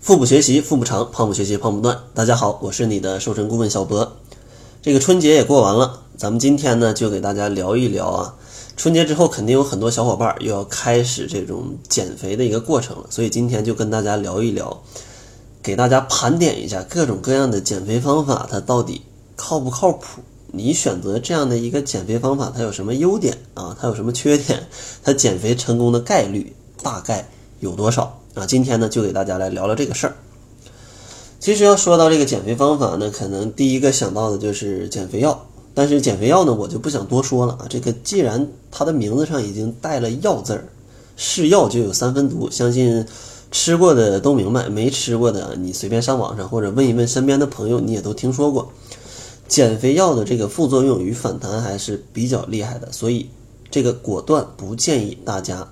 腹部学习腹部长，胖不学习胖不断。大家好，我是你的瘦身顾问小博。这个春节也过完了，咱们今天呢就给大家聊一聊啊。春节之后肯定有很多小伙伴又要开始这种减肥的一个过程了，所以今天就跟大家聊一聊，给大家盘点一下各种各样的减肥方法，它到底靠不靠谱？你选择这样的一个减肥方法，它有什么优点啊？它有什么缺点？它减肥成功的概率大概有多少？啊，今天呢就给大家来聊聊这个事儿。其实要说到这个减肥方法呢，可能第一个想到的就是减肥药。但是减肥药呢，我就不想多说了啊。这个既然它的名字上已经带了“药”字儿，是药就有三分毒，相信吃过的都明白，没吃过的你随便上网上或者问一问身边的朋友，你也都听说过。减肥药的这个副作用与反弹还是比较厉害的，所以这个果断不建议大家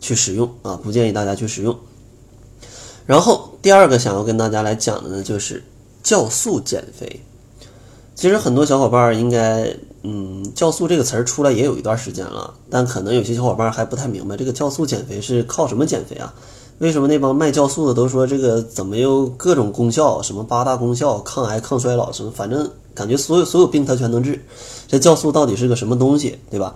去使用啊，不建议大家去使用。然后第二个想要跟大家来讲的呢，就是酵素减肥。其实很多小伙伴应该，嗯，酵素这个词儿出来也有一段时间了，但可能有些小伙伴还不太明白，这个酵素减肥是靠什么减肥啊？为什么那帮卖酵素的都说这个怎么有各种功效，什么八大功效，抗癌、抗衰老什么，反正感觉所有所有病它全能治。这酵素到底是个什么东西，对吧？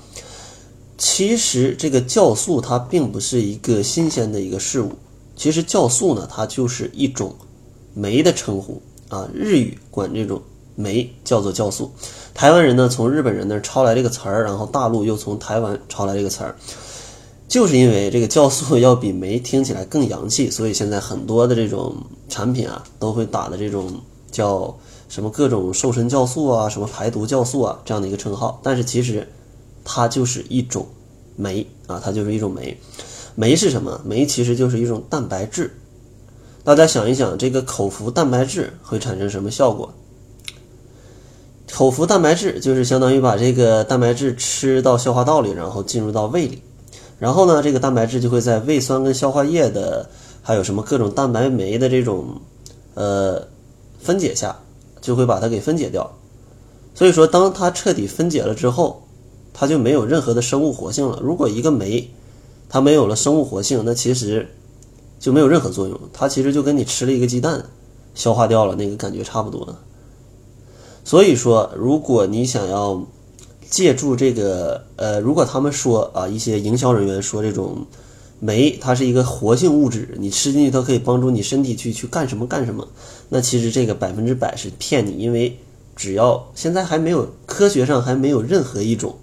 其实这个酵素它并不是一个新鲜的一个事物。其实酵素呢，它就是一种酶的称呼啊。日语管这种酶叫做酵素。台湾人呢从日本人那儿抄来这个词儿，然后大陆又从台湾抄来这个词儿，就是因为这个酵素要比酶听起来更洋气，所以现在很多的这种产品啊都会打的这种叫什么各种瘦身酵素啊，什么排毒酵素啊这样的一个称号。但是其实它就是一种酶啊，它就是一种酶。酶是什么？酶其实就是一种蛋白质。大家想一想，这个口服蛋白质会产生什么效果？口服蛋白质就是相当于把这个蛋白质吃到消化道里，然后进入到胃里，然后呢，这个蛋白质就会在胃酸跟消化液的，还有什么各种蛋白酶的这种呃分解下，就会把它给分解掉。所以说，当它彻底分解了之后，它就没有任何的生物活性了。如果一个酶它没有了生物活性，那其实就没有任何作用。它其实就跟你吃了一个鸡蛋，消化掉了那个感觉差不多。所以说，如果你想要借助这个，呃，如果他们说啊，一些营销人员说这种酶它是一个活性物质，你吃进去它可以帮助你身体去去干什么干什么，那其实这个百分之百是骗你，因为只要现在还没有科学上还没有任何一种。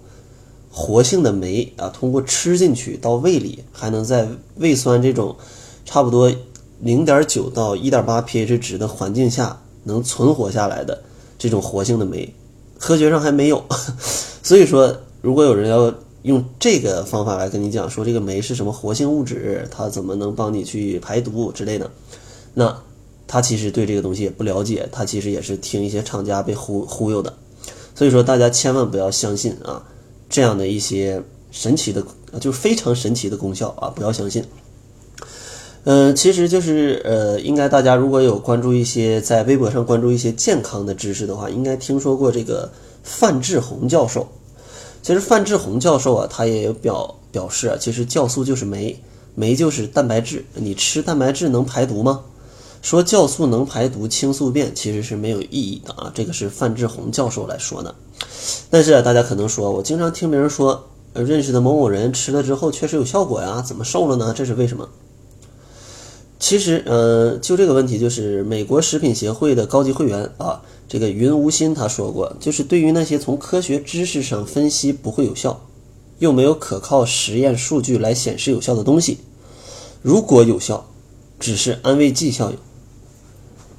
活性的酶啊，通过吃进去到胃里，还能在胃酸这种差不多零点九到一点八 pH 值的环境下能存活下来的这种活性的酶，科学上还没有。所以说，如果有人要用这个方法来跟你讲说这个酶是什么活性物质，它怎么能帮你去排毒之类的，那他其实对这个东西也不了解，他其实也是听一些厂家被忽忽悠的。所以说，大家千万不要相信啊。这样的一些神奇的，就是非常神奇的功效啊！不要相信。嗯，其实就是呃，应该大家如果有关注一些在微博上关注一些健康的知识的话，应该听说过这个范志红教授。其实范志红教授啊，他也有表表示啊，其实酵素就是酶，酶就是蛋白质。你吃蛋白质能排毒吗？说酵素能排毒清宿便，其实是没有意义的啊！这个是范志红教授来说的。但是啊大家可能说，我经常听别人说，认识的某某人吃了之后确实有效果呀，怎么瘦了呢？这是为什么？其实，呃，就这个问题，就是美国食品协会的高级会员啊，这个云无心他说过，就是对于那些从科学知识上分析不会有效，又没有可靠实验数据来显示有效的东西，如果有效，只是安慰剂效应。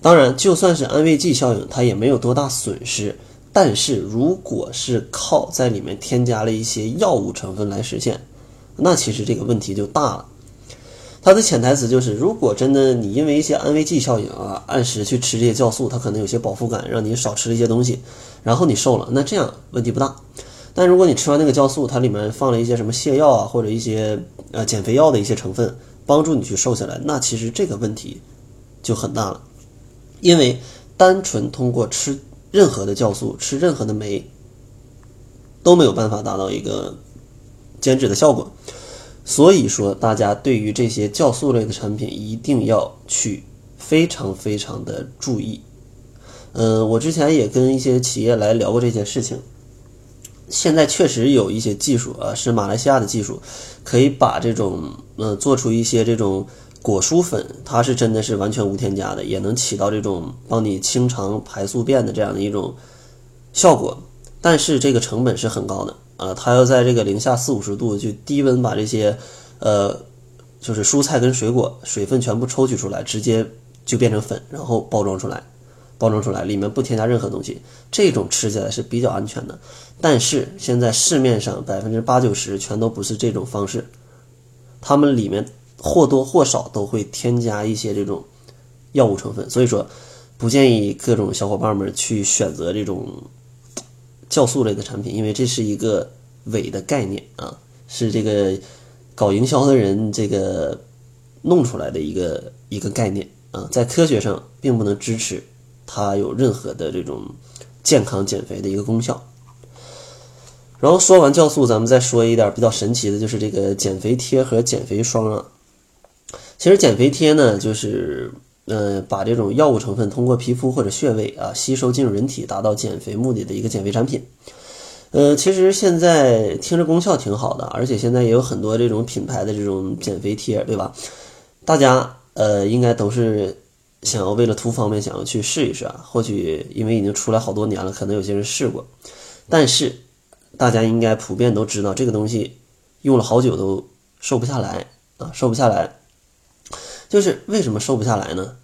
当然，就算是安慰剂效应，它也没有多大损失。但是，如果是靠在里面添加了一些药物成分来实现，那其实这个问题就大了。它的潜台词就是，如果真的你因为一些安慰剂效应啊，按时去吃这些酵素，它可能有些饱腹感，让你少吃了一些东西，然后你瘦了，那这样问题不大。但如果你吃完那个酵素，它里面放了一些什么泻药啊，或者一些呃减肥药的一些成分，帮助你去瘦下来，那其实这个问题就很大了，因为单纯通过吃。任何的酵素吃任何的酶都没有办法达到一个减脂的效果，所以说大家对于这些酵素类的产品一定要去非常非常的注意。嗯，我之前也跟一些企业来聊过这件事情。现在确实有一些技术啊，是马来西亚的技术，可以把这种呃做出一些这种果蔬粉，它是真的是完全无添加的，也能起到这种帮你清肠排宿便的这样的一种效果。但是这个成本是很高的啊，它要在这个零下四五十度就低温把这些呃就是蔬菜跟水果水分全部抽取出来，直接就变成粉，然后包装出来。包装出来，里面不添加任何东西，这种吃起来是比较安全的。但是现在市面上百分之八九十全都不是这种方式，它们里面或多或少都会添加一些这种药物成分，所以说不建议各种小伙伴们去选择这种酵素类的产品，因为这是一个伪的概念啊，是这个搞营销的人这个弄出来的一个一个概念啊，在科学上并不能支持。它有任何的这种健康减肥的一个功效。然后说完酵素，咱们再说一点比较神奇的，就是这个减肥贴和减肥霜啊。其实减肥贴呢，就是呃把这种药物成分通过皮肤或者穴位啊吸收进入人体，达到减肥目的的一个减肥产品。呃，其实现在听着功效挺好的，而且现在也有很多这种品牌的这种减肥贴，对吧？大家呃应该都是。想要为了图方便，想要去试一试啊？或许因为已经出来好多年了，可能有些人试过，但是大家应该普遍都知道，这个东西用了好久都瘦不下来啊，瘦不下来。就是为什么瘦不下来呢？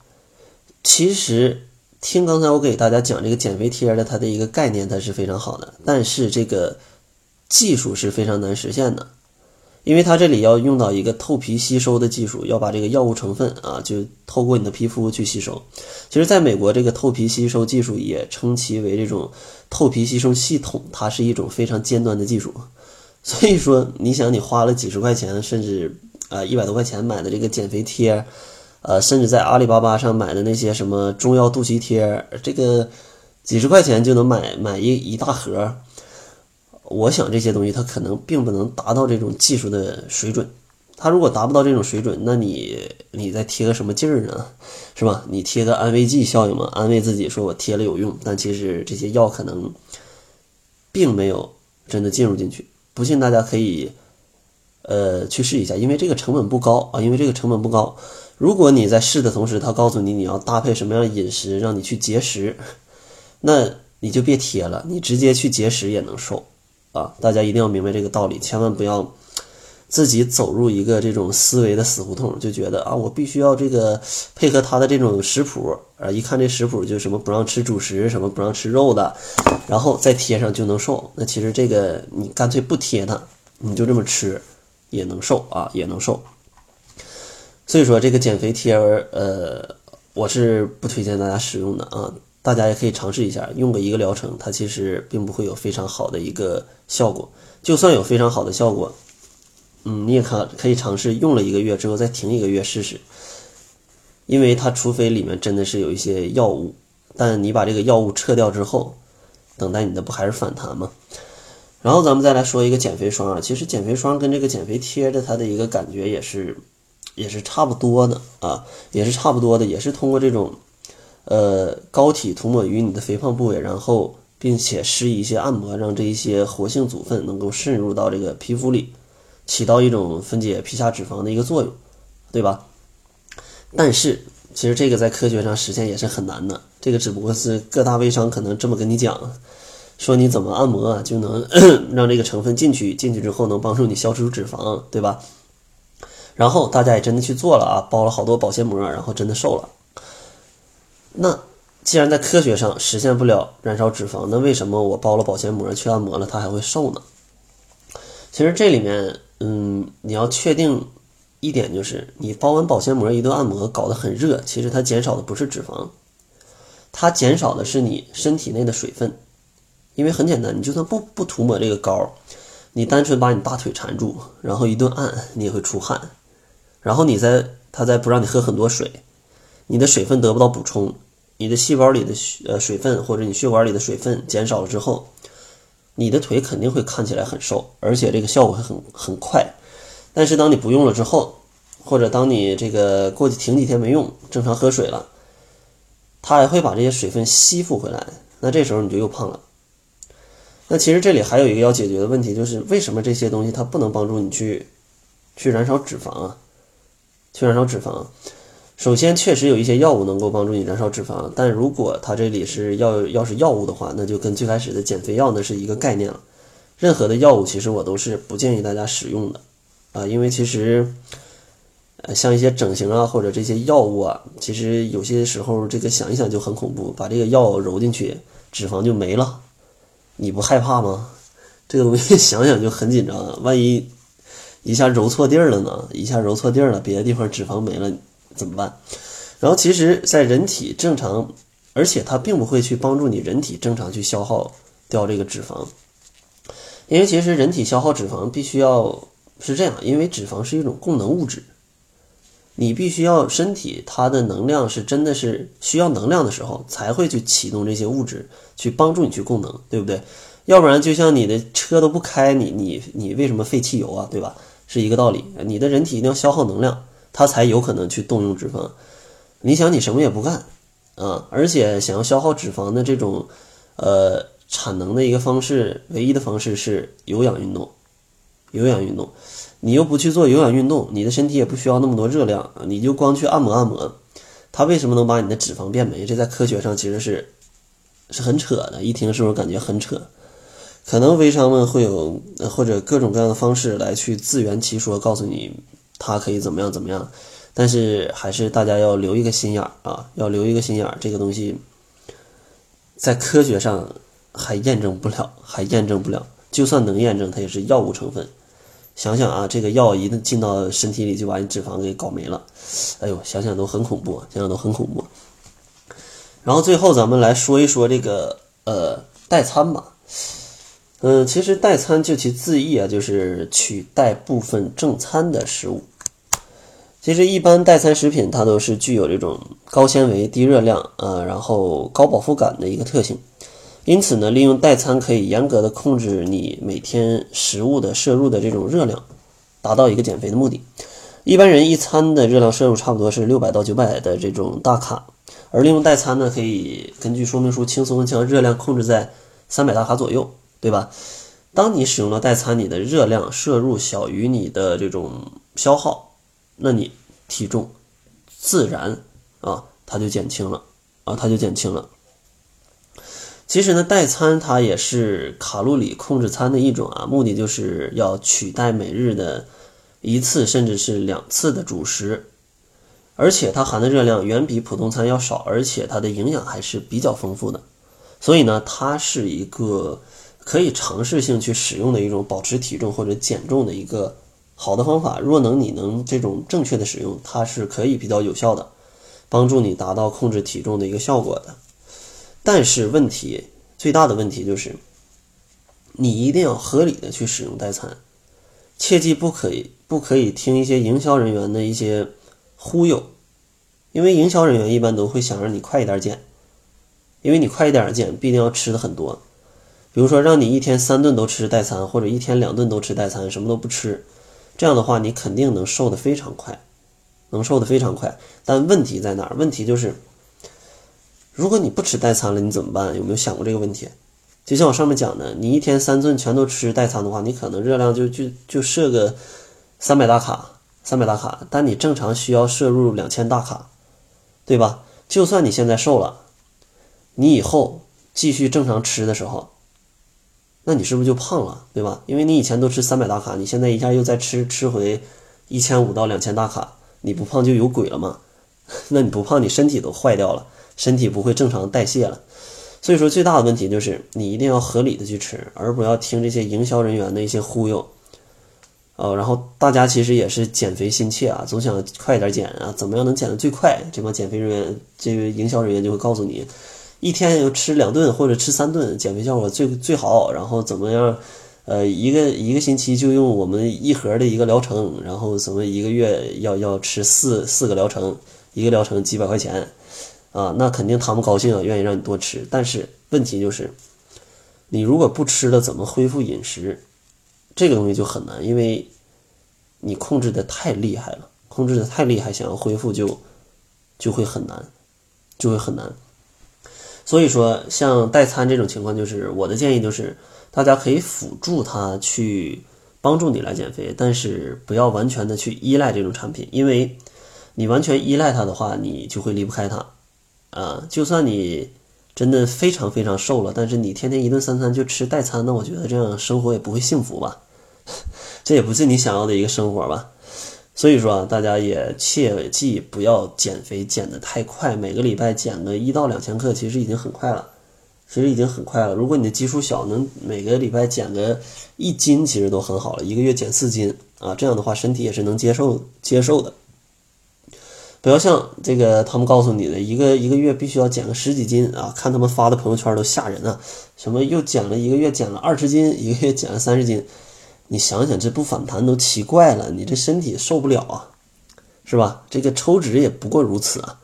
其实听刚才我给大家讲这个减肥贴的它的一个概念，它是非常好的，但是这个技术是非常难实现的。因为它这里要用到一个透皮吸收的技术，要把这个药物成分啊，就透过你的皮肤去吸收。其实，在美国，这个透皮吸收技术也称其为这种透皮吸收系统，它是一种非常尖端的技术。所以说，你想，你花了几十块钱，甚至啊一百多块钱买的这个减肥贴，呃，甚至在阿里巴巴上买的那些什么中药肚脐贴，这个几十块钱就能买买一一大盒。我想这些东西它可能并不能达到这种技术的水准，它如果达不到这种水准，那你你再贴个什么劲儿呢？是吧？你贴个安慰剂效应嘛，安慰自己说我贴了有用，但其实这些药可能并没有真的进入进去。不信大家可以呃去试一下，因为这个成本不高啊，因为这个成本不高。如果你在试的同时，他告诉你你要搭配什么样的饮食让你去节食，那你就别贴了，你直接去节食也能瘦。啊，大家一定要明白这个道理，千万不要自己走入一个这种思维的死胡同，就觉得啊，我必须要这个配合他的这种食谱啊，一看这食谱就什么不让吃主食，什么不让吃肉的，然后再贴上就能瘦。那其实这个你干脆不贴它，你就这么吃也能瘦啊，也能瘦。所以说这个减肥贴儿，呃，我是不推荐大家使用的啊。大家也可以尝试一下，用个一个疗程，它其实并不会有非常好的一个效果。就算有非常好的效果，嗯，你也可可以尝试用了一个月之后再停一个月试试。因为它除非里面真的是有一些药物，但你把这个药物撤掉之后，等待你的不还是反弹吗？然后咱们再来说一个减肥霜啊，其实减肥霜跟这个减肥贴的它的一个感觉也是也是差不多的啊，也是差不多的，也是通过这种。呃，膏体涂抹于你的肥胖部位，然后并且施一些按摩，让这一些活性组分能够渗入到这个皮肤里，起到一种分解皮下脂肪的一个作用，对吧？但是其实这个在科学上实现也是很难的，这个只不过是各大微商可能这么跟你讲，说你怎么按摩啊就能 让这个成分进去，进去之后能帮助你消除脂肪，对吧？然后大家也真的去做了啊，包了好多保鲜膜，然后真的瘦了。那既然在科学上实现不了燃烧脂肪，那为什么我包了保鲜膜去按摩了，它还会瘦呢？其实这里面，嗯，你要确定一点就是，你包完保鲜膜一顿按摩搞得很热，其实它减少的不是脂肪，它减少的是你身体内的水分。因为很简单，你就算不不涂抹这个膏，你单纯把你大腿缠住，然后一顿按，你也会出汗，然后你再它再不让你喝很多水。你的水分得不到补充，你的细胞里的呃水分或者你血管里的水分减少了之后，你的腿肯定会看起来很瘦，而且这个效果会很很快。但是当你不用了之后，或者当你这个过去停几天没用，正常喝水了，它还会把这些水分吸附回来，那这时候你就又胖了。那其实这里还有一个要解决的问题，就是为什么这些东西它不能帮助你去去燃烧脂肪啊？去燃烧脂肪。首先，确实有一些药物能够帮助你燃烧脂肪，但如果它这里是要要是药物的话，那就跟最开始的减肥药那是一个概念了。任何的药物，其实我都是不建议大家使用的啊，因为其实呃像一些整形啊或者这些药物啊，其实有些时候这个想一想就很恐怖，把这个药揉进去，脂肪就没了。你不害怕吗？这个东西 想想就很紧张啊，万一一下揉错地儿了呢？一下揉错地儿了，别的地方脂肪没了怎么办？然后其实，在人体正常，而且它并不会去帮助你人体正常去消耗掉这个脂肪，因为其实人体消耗脂肪必须要是这样，因为脂肪是一种供能物质，你必须要身体它的能量是真的是需要能量的时候，才会去启动这些物质。去帮助你去供能，对不对？要不然就像你的车都不开，你你你为什么费汽油啊？对吧？是一个道理。你的人体一定要消耗能量，它才有可能去动用脂肪。你想，你什么也不干啊，而且想要消耗脂肪的这种呃产能的一个方式，唯一的方式是有氧运动。有氧运动，你又不去做有氧运动，你的身体也不需要那么多热量，你就光去按摩按摩，它为什么能把你的脂肪变没？这在科学上其实是。是很扯的，一听是不是感觉很扯？可能微商们会有或者各种各样的方式来去自圆其说，告诉你它可以怎么样怎么样。但是还是大家要留一个心眼儿啊，要留一个心眼儿。这个东西在科学上还验证不了，还验证不了。就算能验证，它也是药物成分。想想啊，这个药一旦进到身体里，就把你脂肪给搞没了。哎呦，想想都很恐怖，想想都很恐怖。然后最后咱们来说一说这个呃代餐吧，嗯，其实代餐就其字义啊，就是取代部分正餐的食物。其实一般代餐食品它都是具有这种高纤维、低热量，呃，然后高饱腹感的一个特性。因此呢，利用代餐可以严格的控制你每天食物的摄入的这种热量，达到一个减肥的目的。一般人一餐的热量摄入差不多是六百到九百的这种大卡。而利用代餐呢，可以根据说明书轻松将热量控制在三百大卡左右，对吧？当你使用了代餐，你的热量摄入小于你的这种消耗，那你体重自然啊，它就减轻了啊，它就减轻了。其实呢，代餐它也是卡路里控制餐的一种啊，目的就是要取代每日的一次甚至是两次的主食。而且它含的热量远比普通餐要少，而且它的营养还是比较丰富的，所以呢，它是一个可以尝试性去使用的一种保持体重或者减重的一个好的方法。若能你能这种正确的使用，它是可以比较有效的，帮助你达到控制体重的一个效果的。但是问题最大的问题就是，你一定要合理的去使用代餐，切记不可以不可以听一些营销人员的一些。忽悠，因为营销人员一般都会想让你快一点减，因为你快一点减，必定要吃的很多。比如说，让你一天三顿都吃代餐，或者一天两顿都吃代餐，什么都不吃，这样的话，你肯定能瘦的非常快，能瘦的非常快。但问题在哪儿？问题就是，如果你不吃代餐了，你怎么办？有没有想过这个问题？就像我上面讲的，你一天三顿全都吃代餐的话，你可能热量就就就设个三百大卡。三百大卡，但你正常需要摄入两千大卡，对吧？就算你现在瘦了，你以后继续正常吃的时候，那你是不是就胖了，对吧？因为你以前都吃三百大卡，你现在一下又再吃吃回一千五到两千大卡，你不胖就有鬼了吗？那你不胖，你身体都坏掉了，身体不会正常代谢了。所以说，最大的问题就是你一定要合理的去吃，而不要听这些营销人员的一些忽悠。呃，然后大家其实也是减肥心切啊，总想快点减啊，怎么样能减得最快？这帮减肥人员、这个营销人员就会告诉你，一天要吃两顿或者吃三顿，减肥效果最最好。然后怎么样？呃，一个一个星期就用我们一盒的一个疗程，然后什么一个月要要吃四四个疗程，一个疗程几百块钱啊，那肯定他们高兴啊，愿意让你多吃。但是问题就是，你如果不吃了，怎么恢复饮食？这个东西就很难，因为你控制的太厉害了，控制的太厉害，想要恢复就就会很难，就会很难。所以说，像代餐这种情况，就是我的建议就是，大家可以辅助它去帮助你来减肥，但是不要完全的去依赖这种产品，因为你完全依赖它的话，你就会离不开它。啊，就算你真的非常非常瘦了，但是你天天一顿三餐就吃代餐，那我觉得这样生活也不会幸福吧？这也不是你想要的一个生活吧？所以说啊，大家也切记不要减肥减得太快，每个礼拜减个一到两千克，其实已经很快了，其实已经很快了。如果你的基数小，能每个礼拜减个一斤，其实都很好了。一个月减四斤啊，这样的话身体也是能接受接受的。不要像这个他们告诉你的，一个一个月必须要减个十几斤啊！看他们发的朋友圈都吓人啊，什么又减了一个月减了二十斤，一个月减了三十斤。你想想，这不反弹都奇怪了，你这身体受不了啊，是吧？这个抽脂也不过如此啊，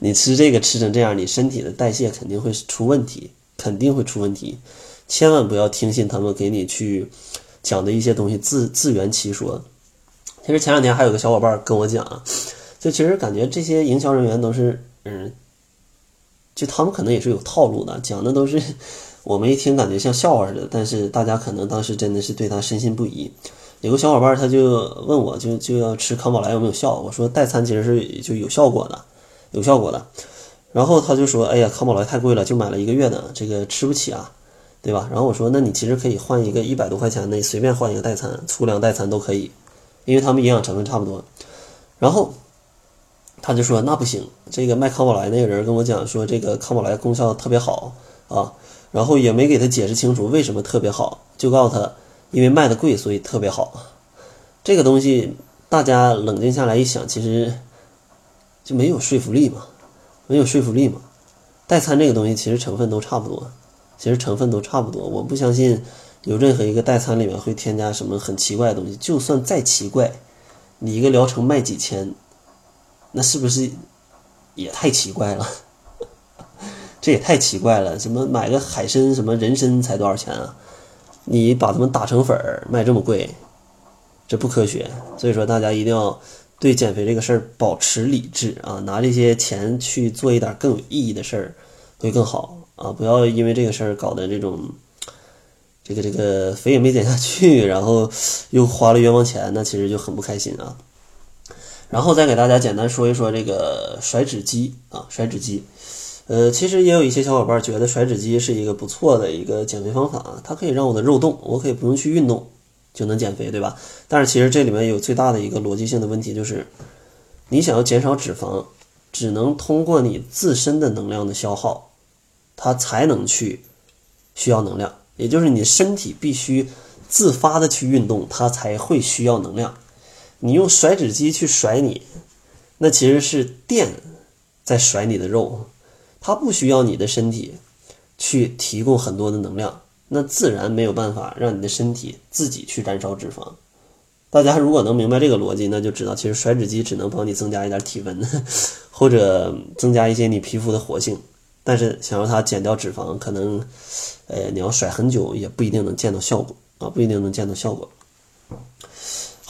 你吃这个吃成这样，你身体的代谢肯定会出问题，肯定会出问题。千万不要听信他们给你去讲的一些东西，自自圆其说。其实前两天还有个小伙伴跟我讲，就其实感觉这些营销人员都是，嗯，就他们可能也是有套路的，讲的都是。我们一听感觉像笑话似的，但是大家可能当时真的是对他深信不疑。有个小伙伴他就问我，就就要吃康宝莱有没有效？我说代餐其实是就有效果的，有效果的。然后他就说：“哎呀，康宝莱太贵了，就买了一个月的，这个吃不起啊，对吧？”然后我说：“那你其实可以换一个一百多块钱的，随便换一个代餐，粗粮代餐都可以，因为他们营养成分差不多。”然后他就说：“那不行，这个卖康宝莱那个人跟我讲说，这个康宝莱功效特别好啊。”然后也没给他解释清楚为什么特别好，就告诉他，因为卖的贵，所以特别好。这个东西大家冷静下来一想，其实就没有说服力嘛，没有说服力嘛。代餐这个东西其实成分都差不多，其实成分都差不多。我不相信有任何一个代餐里面会添加什么很奇怪的东西。就算再奇怪，你一个疗程卖几千，那是不是也太奇怪了？这也太奇怪了，什么买个海参，什么人参才多少钱啊？你把它们打成粉儿卖这么贵，这不科学。所以说，大家一定要对减肥这个事儿保持理智啊！拿这些钱去做一点更有意义的事儿会更好啊！不要因为这个事儿搞得这种这个这个肥也没减下去，然后又花了冤枉钱，那其实就很不开心啊。然后再给大家简单说一说这个甩脂机啊，甩脂机。呃，其实也有一些小伙伴觉得甩脂机是一个不错的一个减肥方法啊，它可以让我的肉动，我可以不用去运动就能减肥，对吧？但是其实这里面有最大的一个逻辑性的问题，就是你想要减少脂肪，只能通过你自身的能量的消耗，它才能去需要能量，也就是你身体必须自发的去运动，它才会需要能量。你用甩脂机去甩你，那其实是电在甩你的肉。它不需要你的身体去提供很多的能量，那自然没有办法让你的身体自己去燃烧脂肪。大家如果能明白这个逻辑，那就知道其实甩脂机只能帮你增加一点体温，或者增加一些你皮肤的活性。但是想让它减掉脂肪，可能，呃，你要甩很久也不一定能见到效果啊，不一定能见到效果。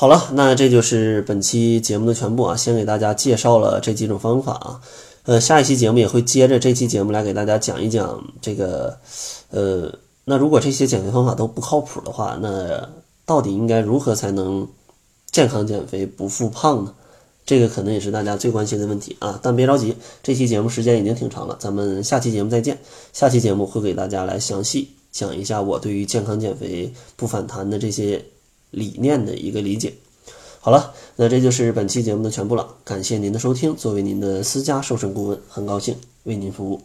好了，那这就是本期节目的全部啊，先给大家介绍了这几种方法啊。呃，下一期节目也会接着这期节目来给大家讲一讲这个，呃，那如果这些减肥方法都不靠谱的话，那到底应该如何才能健康减肥不复胖呢？这个可能也是大家最关心的问题啊。但别着急，这期节目时间已经挺长了，咱们下期节目再见。下期节目会给大家来详细讲一下我对于健康减肥不反弹的这些理念的一个理解。好了，那这就是本期节目的全部了。感谢您的收听，作为您的私家瘦身顾问，很高兴为您服务。